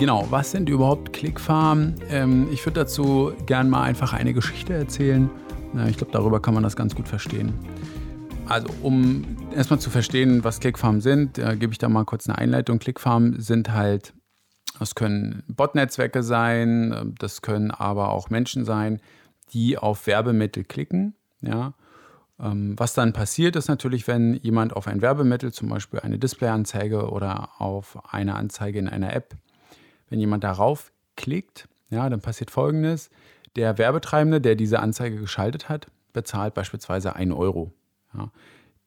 Genau, was sind überhaupt Clickfarm? Ähm, ich würde dazu gern mal einfach eine Geschichte erzählen. Ja, ich glaube, darüber kann man das ganz gut verstehen. Also, um erstmal zu verstehen, was Clickfarm sind, äh, gebe ich da mal kurz eine Einleitung. Clickfarm sind halt, das können Botnetzwerke sein, äh, das können aber auch Menschen sein, die auf Werbemittel klicken. Ja. Ähm, was dann passiert, ist natürlich, wenn jemand auf ein Werbemittel, zum Beispiel eine Displayanzeige oder auf eine Anzeige in einer App, wenn jemand darauf klickt, ja, dann passiert folgendes. Der Werbetreibende, der diese Anzeige geschaltet hat, bezahlt beispielsweise 1 Euro. Ja.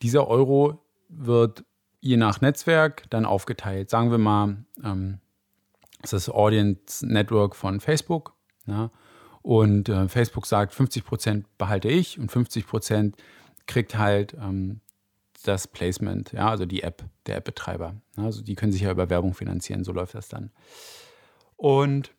Dieser Euro wird je nach Netzwerk dann aufgeteilt. Sagen wir mal, ähm, das ist das Audience Network von Facebook. Ja. Und äh, Facebook sagt, 50% behalte ich und 50% kriegt halt ähm, das Placement, ja, also die App, der App-Betreiber. Also die können sich ja über Werbung finanzieren, so läuft das dann. Und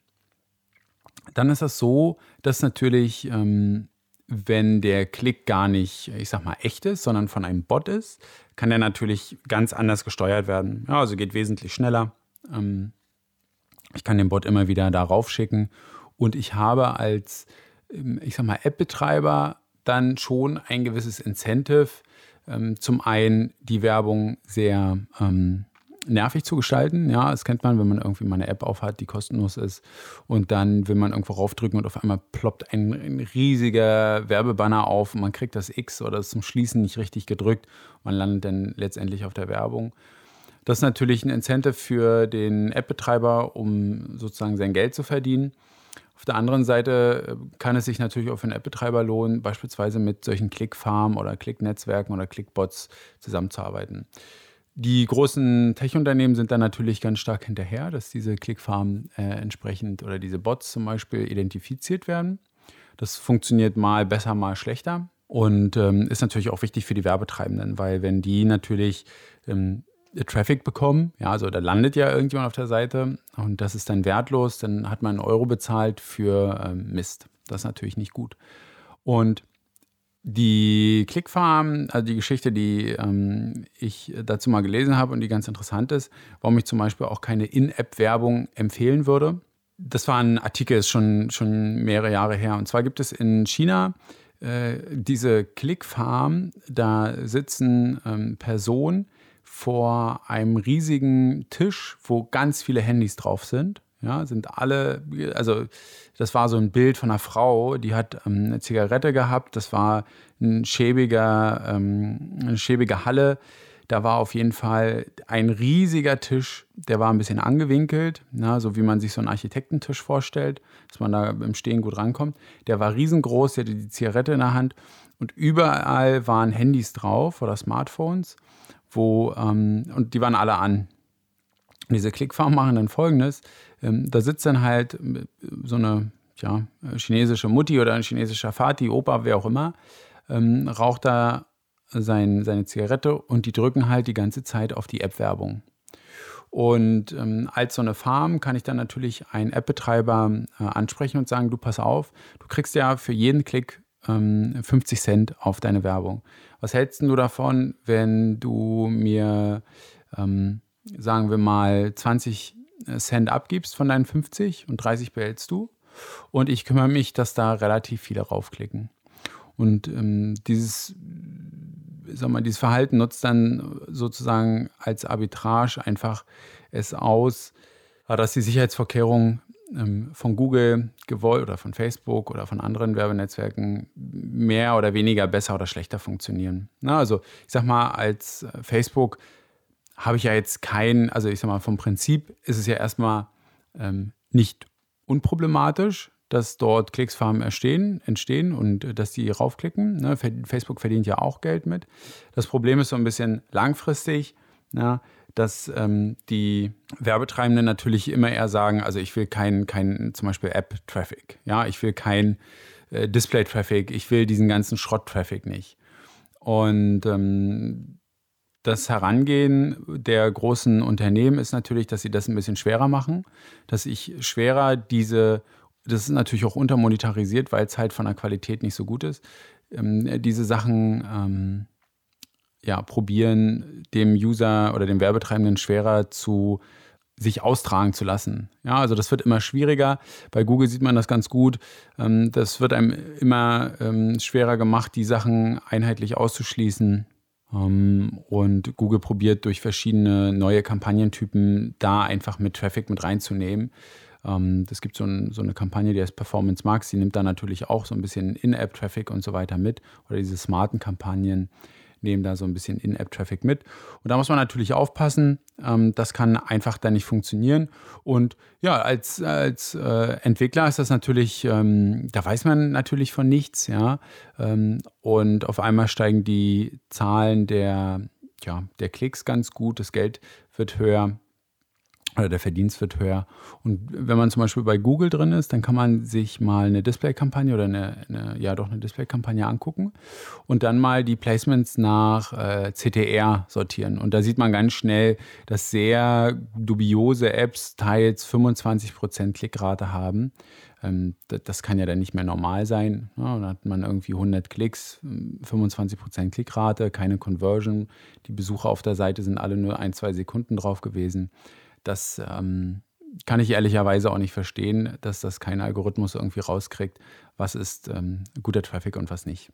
dann ist das so, dass natürlich, ähm, wenn der Klick gar nicht, ich sag mal, echt ist, sondern von einem Bot ist, kann der natürlich ganz anders gesteuert werden. Ja, also geht wesentlich schneller. Ähm, ich kann den Bot immer wieder darauf schicken und ich habe als, ähm, ich sag mal, App-Betreiber dann schon ein gewisses Incentive, ähm, zum einen die Werbung sehr ähm, nervig zu gestalten. Ja, das kennt man, wenn man irgendwie mal eine App aufhat, die kostenlos ist. Und dann will man irgendwo raufdrücken und auf einmal ploppt ein, ein riesiger Werbebanner auf und man kriegt das X oder das zum Schließen nicht richtig gedrückt. Man landet dann letztendlich auf der Werbung. Das ist natürlich ein Incentive für den App-Betreiber, um sozusagen sein Geld zu verdienen. Auf der anderen Seite äh, kann es sich natürlich auch für einen App-Betreiber lohnen, beispielsweise mit solchen Click-Farm oder Click-Netzwerken oder Click-Bots zusammenzuarbeiten. Die großen Tech-Unternehmen sind dann natürlich ganz stark hinterher, dass diese Clickfarm äh, entsprechend oder diese Bots zum Beispiel identifiziert werden. Das funktioniert mal besser, mal schlechter und ähm, ist natürlich auch wichtig für die Werbetreibenden, weil wenn die natürlich ähm, Traffic bekommen, ja, also da landet ja irgendjemand auf der Seite und das ist dann wertlos, dann hat man einen Euro bezahlt für ähm, Mist. Das ist natürlich nicht gut. Und die Clickfarm, also die Geschichte, die ähm, ich dazu mal gelesen habe und die ganz interessant ist, warum ich zum Beispiel auch keine In-App-Werbung empfehlen würde. Das war ein Artikel, ist schon, schon mehrere Jahre her. Und zwar gibt es in China äh, diese Clickfarm, da sitzen ähm, Personen vor einem riesigen Tisch, wo ganz viele Handys drauf sind. Ja, sind alle, also das war so ein Bild von einer Frau, die hat ähm, eine Zigarette gehabt. Das war ein schäbiger, ähm, eine schäbige Halle. Da war auf jeden Fall ein riesiger Tisch, der war ein bisschen angewinkelt, na, so wie man sich so einen Architektentisch vorstellt, dass man da im Stehen gut rankommt. Der war riesengroß, der hatte die Zigarette in der Hand und überall waren Handys drauf oder Smartphones, wo, ähm, und die waren alle an. Und diese Clickfarm machen dann folgendes: ähm, Da sitzt dann halt äh, so eine ja, chinesische Mutti oder ein chinesischer Vati, Opa, wer auch immer, ähm, raucht da sein, seine Zigarette und die drücken halt die ganze Zeit auf die App-Werbung. Und ähm, als so eine Farm kann ich dann natürlich einen App-Betreiber äh, ansprechen und sagen, du pass auf, du kriegst ja für jeden Klick ähm, 50 Cent auf deine Werbung. Was hältst du davon, wenn du mir ähm, sagen wir mal, 20 Cent abgibst von deinen 50 und 30 behältst du. Und ich kümmere mich, dass da relativ viele raufklicken. Und ähm, dieses, sag mal, dieses Verhalten nutzt dann sozusagen als Arbitrage einfach es aus, dass die Sicherheitsvorkehrungen ähm, von Google gewollt oder von Facebook oder von anderen Werbenetzwerken mehr oder weniger besser oder schlechter funktionieren. Na, also ich sag mal, als Facebook habe ich ja jetzt kein, also ich sag mal, vom Prinzip ist es ja erstmal ähm, nicht unproblematisch, dass dort Klicksfarmen entstehen, entstehen und äh, dass die raufklicken. Ne? Facebook verdient ja auch Geld mit. Das Problem ist so ein bisschen langfristig, ja, dass ähm, die Werbetreibenden natürlich immer eher sagen, also ich will keinen kein, zum Beispiel App-Traffic, ja, ich will kein äh, Display-Traffic, ich will diesen ganzen Schrott-Traffic nicht. Und ähm, das Herangehen der großen Unternehmen ist natürlich, dass sie das ein bisschen schwerer machen, dass ich schwerer diese, das ist natürlich auch untermonetarisiert, weil es halt von der Qualität nicht so gut ist, ähm, diese Sachen ähm, ja, probieren, dem User oder dem Werbetreibenden schwerer zu sich austragen zu lassen. Ja, also das wird immer schwieriger. Bei Google sieht man das ganz gut. Ähm, das wird einem immer ähm, schwerer gemacht, die Sachen einheitlich auszuschließen. Ähm, und Google probiert durch verschiedene neue Kampagnentypen da einfach mit Traffic mit reinzunehmen. Es gibt so, ein, so, eine Kampagne, die heißt Performance Max, die nimmt da natürlich auch so ein bisschen In-App-Traffic und so weiter mit. Oder diese smarten Kampagnen nehmen da so ein bisschen In-App-Traffic mit. Und da muss man natürlich aufpassen. Ähm, das kann einfach dann nicht funktionieren. Und ja, als, als äh, Entwickler ist das natürlich, ähm, da weiß man natürlich von nichts, ja. Ähm, und auf einmal steigen die Zahlen der, ja, der Klicks ganz gut, das Geld wird höher oder der Verdienst wird höher. Und wenn man zum Beispiel bei Google drin ist, dann kann man sich mal eine Display-Kampagne oder eine, eine, ja doch eine Display-Kampagne angucken und dann mal die Placements nach äh, CTR sortieren. Und da sieht man ganz schnell, dass sehr dubiose Apps teils 25% Klickrate haben. Ähm, das, das, kann ja dann nicht mehr normal sein. Ja, dann hat man irgendwie 100 Klicks, 25% Klickrate, keine Conversion. Die Besucher auf der Seite sind alle nur ein, zwei Sekunden drauf gewesen. Das ähm, kann ich ehrlicherweise auch nicht verstehen, dass das kein Algorithmus irgendwie rauskriegt, was ist ähm, guter Traffic und was nicht.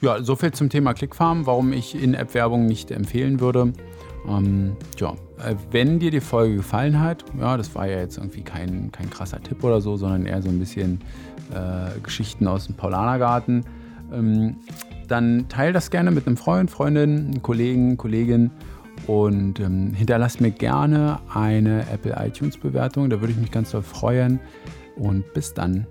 Ja, soviel zum Thema Clickfarm, warum ich In-App-Werbung nicht empfehlen würde. Ähm, ja, äh, wenn dir die Folge gefallen hat, ja, das war ja jetzt irgendwie kein, kein krasser Tipp oder so, sondern eher so ein bisschen äh, Geschichten aus dem Paulanergarten, ähm, dann teile das gerne mit einem Freund, Freundin, Kollegen, Kollegin und ähm, hinterlasst mir gerne eine Apple iTunes Bewertung, da würde ich mich ganz doll freuen. Und bis dann.